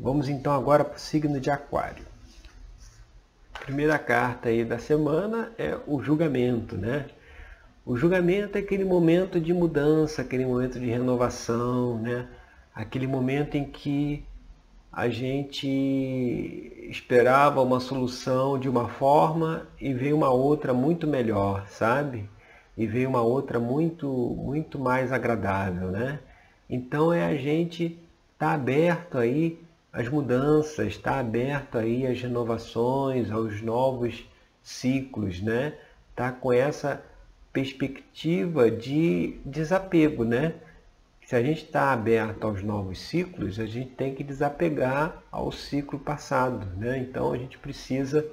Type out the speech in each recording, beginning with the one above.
Vamos então agora para o signo de Aquário. Primeira carta aí da semana é o julgamento, né? O julgamento é aquele momento de mudança, aquele momento de renovação, né? Aquele momento em que a gente esperava uma solução de uma forma e veio uma outra muito melhor, sabe? E veio uma outra muito muito mais agradável, né? Então é a gente estar tá aberto aí às mudanças, estar tá aberto aí às renovações, aos novos ciclos, né? Tá com essa perspectiva de desapego, né? Se a gente está aberto aos novos ciclos, a gente tem que desapegar ao ciclo passado, né? Então a gente precisa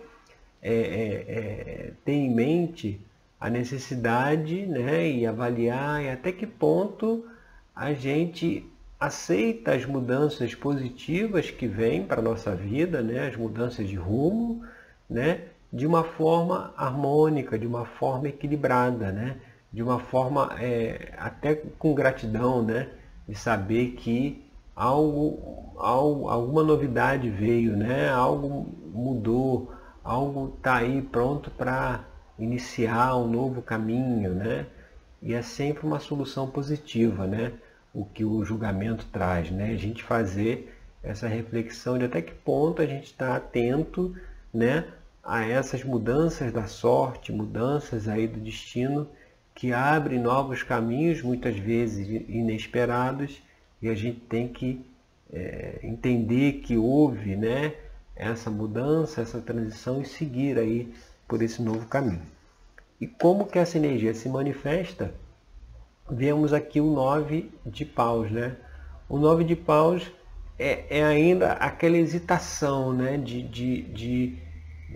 é, é, é, ter em mente a necessidade, né? E avaliar e até que ponto a gente aceita as mudanças positivas que vêm para a nossa vida, né? as mudanças de rumo, né? de uma forma harmônica, de uma forma equilibrada, né? de uma forma é, até com gratidão, né? de saber que algo, algo, alguma novidade veio, né? algo mudou, algo está aí pronto para iniciar um novo caminho, né? E é sempre uma solução positiva, né? O que o julgamento traz, né? A gente fazer essa reflexão de até que ponto a gente está atento, né, a essas mudanças da sorte, mudanças aí do destino que abrem novos caminhos, muitas vezes inesperados, e a gente tem que é, entender que houve, né, essa mudança, essa transição e seguir aí por esse novo caminho. E como que essa energia se manifesta? Vemos aqui o 9 de paus, né? O 9 de paus é, é ainda aquela hesitação, né? De, de, de,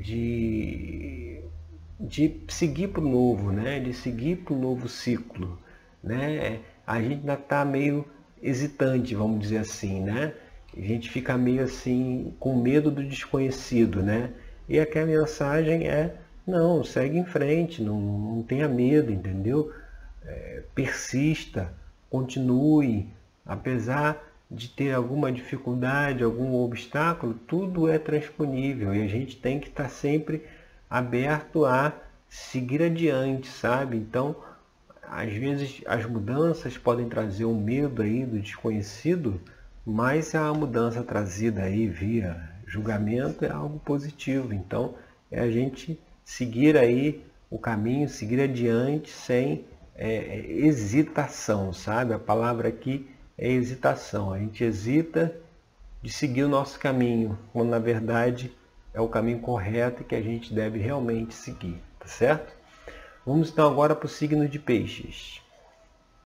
de, de seguir para o novo, né? De seguir para o novo ciclo, né? A gente ainda está meio hesitante, vamos dizer assim, né? A gente fica meio assim com medo do desconhecido, né? E aqui a mensagem é não, segue em frente, não, não tenha medo, entendeu? É, persista, continue, apesar de ter alguma dificuldade, algum obstáculo, tudo é transponível e a gente tem que estar sempre aberto a seguir adiante, sabe? Então, às vezes as mudanças podem trazer um medo aí do desconhecido, mas a mudança trazida aí via julgamento é algo positivo. Então, é a gente seguir aí o caminho, seguir adiante sem é, é, hesitação, sabe? A palavra aqui é hesitação. A gente hesita de seguir o nosso caminho, quando na verdade é o caminho correto que a gente deve realmente seguir, tá certo? Vamos então agora para o signo de peixes.